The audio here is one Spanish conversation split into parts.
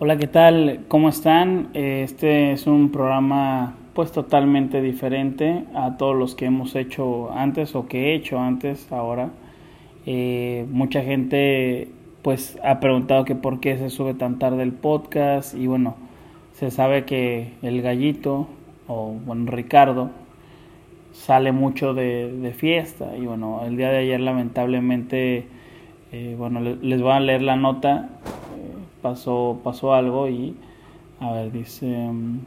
Hola, ¿qué tal? ¿Cómo están? Este es un programa pues totalmente diferente a todos los que hemos hecho antes o que he hecho antes ahora. Eh, mucha gente pues ha preguntado que por qué se sube tan tarde el podcast y bueno, se sabe que el gallito o bueno Ricardo sale mucho de, fiesta y bueno, el día de ayer lamentablemente, eh, bueno, les voy a leer la nota, eh, pasó, pasó algo y, a ver, dice, mm,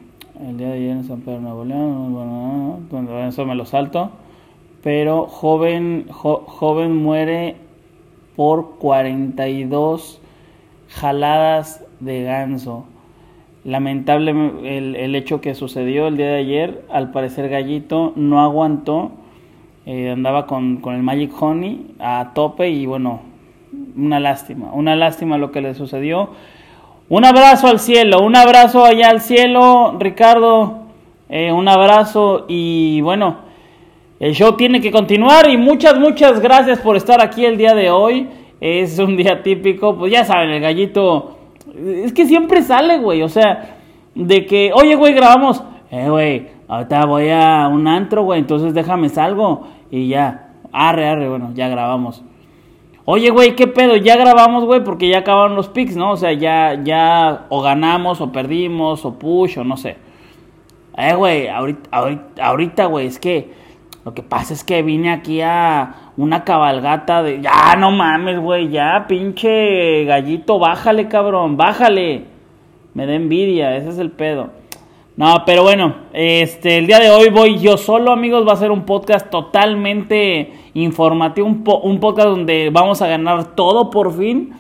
el día de ayer en San Pedro Nuevo León, bueno, eso me lo salto, pero joven, joven muere por 42 jaladas de ganso. Lamentable el, el, hecho que sucedió el día de ayer. Al parecer Gallito no aguantó. Eh, andaba con, con, el Magic Honey a tope y bueno, una lástima. Una lástima lo que le sucedió. Un abrazo al cielo, un abrazo allá al cielo, Ricardo. Eh, un abrazo y bueno, el show tiene que continuar y muchas, muchas gracias por estar aquí el día de hoy. Es un día típico, pues ya saben, el gallito es que siempre sale, güey. O sea, de que, oye, güey, grabamos. Eh, güey, ahorita voy a un antro, güey. Entonces déjame salgo. Y ya. Arre, arre, bueno, ya grabamos. Oye, güey, ¿qué pedo? Ya grabamos, güey, porque ya acabaron los picks, ¿no? O sea, ya, ya, o ganamos, o perdimos, o push, o no sé. Eh, güey, ahorita, ahorita, ahorita, güey, es que lo que pasa es que vine aquí a una cabalgata de... Ya, no mames, güey, ya, pinche gallito, bájale, cabrón, bájale. Me da envidia, ese es el pedo. No, pero bueno, este, el día de hoy voy yo solo, amigos, va a ser un podcast totalmente informativo, un, un podcast donde vamos a ganar todo por fin.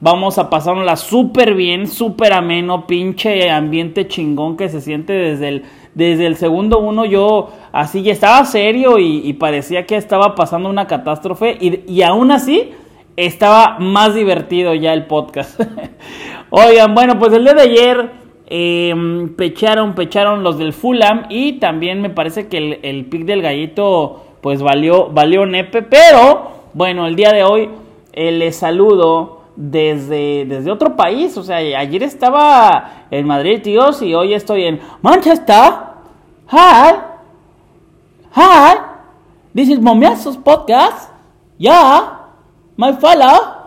Vamos a pasárnosla súper bien, súper ameno, pinche ambiente chingón que se siente desde el desde el segundo uno yo así ya estaba serio y, parecía que estaba pasando una catástrofe y, y, aún así estaba más divertido ya el podcast. Oigan, bueno, pues el día de ayer eh, pecharon, pecharon los del Fulham y también me parece que el, el pick del gallito pues valió, valió nepe, pero bueno, el día de hoy eh, les saludo desde, desde otro país. O sea, ayer estaba en Madrid, tíos, y hoy estoy en Manchester. Hi. Hi. This is Momiasos Podcast. Yeah. My fellow.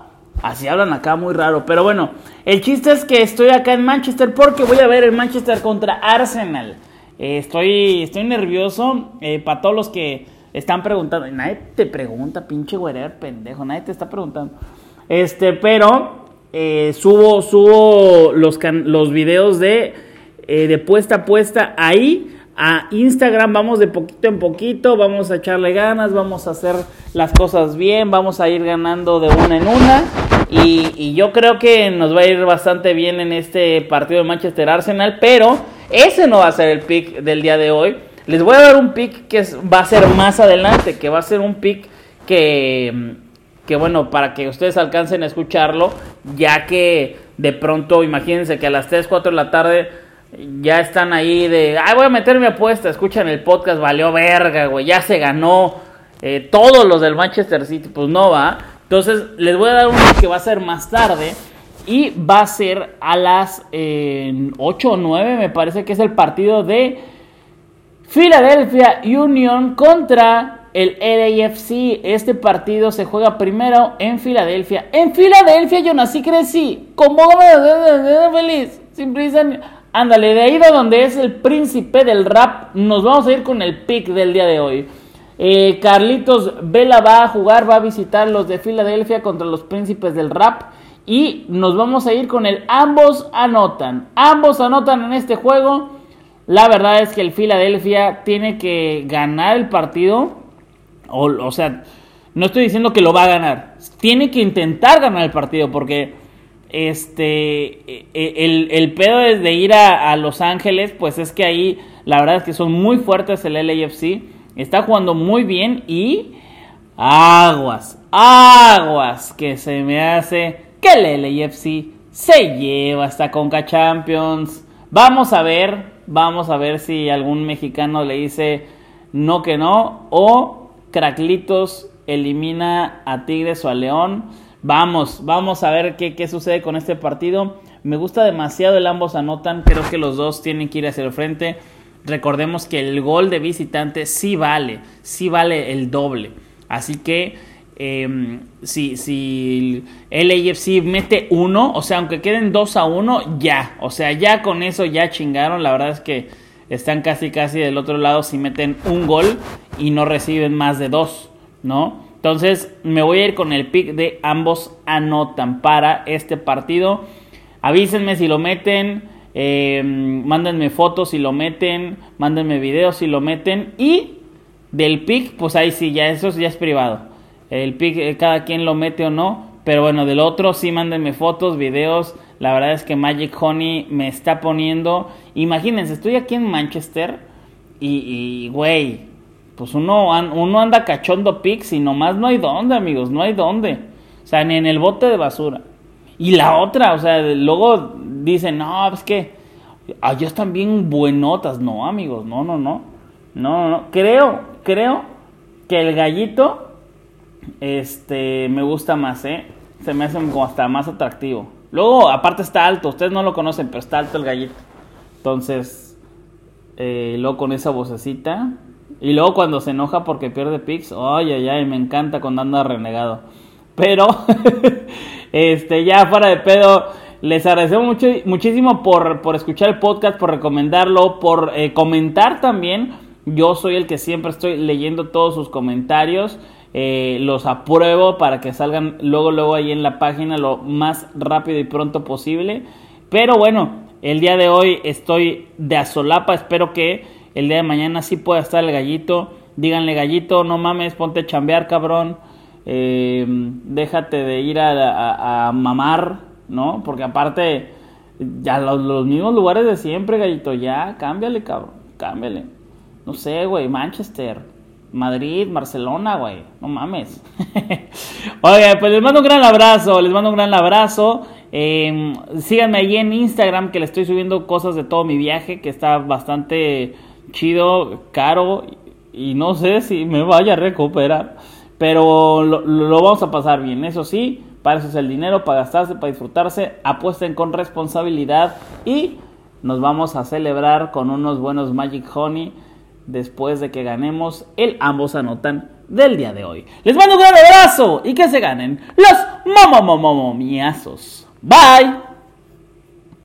Así hablan acá muy raro. Pero bueno, el chiste es que estoy acá en Manchester porque voy a ver el Manchester contra Arsenal. Eh, estoy, estoy nervioso. Eh, para todos los que están preguntando. Nadie te pregunta, pinche güerer, pendejo. Nadie te está preguntando. Este, pero eh, subo, subo los, los videos de, de puesta a puesta ahí a Instagram. Vamos de poquito en poquito, vamos a echarle ganas, vamos a hacer las cosas bien, vamos a ir ganando de una en una. Y, yo creo que nos va a ir bastante bien en este partido de Manchester Arsenal, pero ese no va a ser el pick del día de hoy. Les voy a dar un pick que va a ser más adelante, que va a ser un pick que que bueno, para que ustedes alcancen a escucharlo, ya que de pronto, imagínense que a las 3, 4 de la tarde ya están ahí de, ay, voy a meter mi apuesta, escuchan el podcast, valió verga, güey, ya se ganó eh, todos los del Manchester City, pues no va. Entonces, les voy a dar uno que va a ser más tarde y va a ser a las 8 o 9, me parece que es el partido de Philadelphia Union contra el LAFC. Este partido se juega primero en Filadelfia. En Filadelfia yo nací, crecí. Como feliz. Simple Ándale, de ahí de donde es el príncipe del rap, nos vamos a ir con el pick del día de hoy. Eh, Carlitos Vela va a jugar, va a visitar los de Filadelfia contra los príncipes del rap. Y nos vamos a ir con el ambos anotan. Ambos anotan en este juego. La verdad es que el Filadelfia tiene que ganar el partido o, sea, no estoy diciendo que lo va a ganar. Tiene que intentar ganar el partido porque este e, e, el, el pedo de ir a, Los Ángeles, pues es que ahí la verdad es que son muy fuertes el LAFC. Está jugando muy bien y aguas, aguas que se me hace que el LAFC se lleva hasta Conca Champions. Vamos a ver, vamos a ver si algún mexicano le dice no que no o Craclitos elimina a Tigres o a León. Vamos, vamos a ver qué, qué sucede con este partido. Me gusta demasiado el ambos anotan. Creo que los dos tienen que ir hacia el frente. Recordemos que el gol de visitante sí vale, sí vale el doble. Así que eh, si, si el AFC mete uno, o sea, aunque queden dos a uno, ya. O sea, ya con eso ya chingaron. La verdad es que están casi casi del otro lado si meten un gol y no reciben más de dos, ¿no? Entonces me voy a ir con el pick de ambos anotan para este partido. Avísenme si lo meten. Eh, mándenme fotos si lo meten, mándenme videos si lo meten y del pick, pues ahí sí, ya eso ya es privado. El pick, eh, cada quien lo mete o no, pero bueno, del otro sí mándenme fotos, videos. La verdad es que Magic Honey me está poniendo. Imagínense, estoy aquí en Manchester y, güey, pues uno, uno anda cachondo picks y nomás no hay dónde, amigos, no hay dónde. O sea, ni en el bote de basura. Y la otra, o sea, luego dicen, no, es que allá están bien buenotas. No, amigos, no, no, no. No, no, creo, creo que el gallito, este, me gusta más, ¿eh? Se me hace como hasta más atractivo. Luego, aparte está alto, ustedes no lo conocen, pero está alto el gallito. Entonces, eh, luego con esa vocecita. Y luego cuando se enoja porque pierde picks, ay, ay, ay, me encanta cuando anda renegado. Pero, este, ya fuera de pedo, les agradecemos mucho, muchísimo por, por escuchar el podcast, por recomendarlo, por eh, comentar también. Yo soy el que siempre estoy leyendo todos sus comentarios. Eh, los apruebo para que salgan luego, luego ahí en la página lo más rápido y pronto posible. Pero bueno, el día de hoy estoy de azolapa. Espero que el día de mañana sí pueda estar el gallito. Díganle, gallito, no mames, ponte a chambear, cabrón. Eh, déjate de ir a, mamar, ¿no? Porque aparte, ya los, mismos lugares de siempre, gallito, ya, cámbiale, cabrón, cámbiale. No sé, güey, Manchester, Madrid, Barcelona, güey, no mames. Oye, pues les mando un gran abrazo, les mando un gran abrazo. Eh, síganme ahí en Instagram que le estoy subiendo cosas de todo mi viaje, que está bastante chido, caro y no sé si me vaya a recuperar. Pero lo, vamos a pasar bien, eso sí, para eso es el dinero, para gastarse, para disfrutarse, apuesten con responsabilidad y nos vamos a celebrar con unos buenos Magic Honey después de que ganemos el ambos anotan del día de hoy. Les mando un gran abrazo y que se ganen los momomomomiazos. Bye.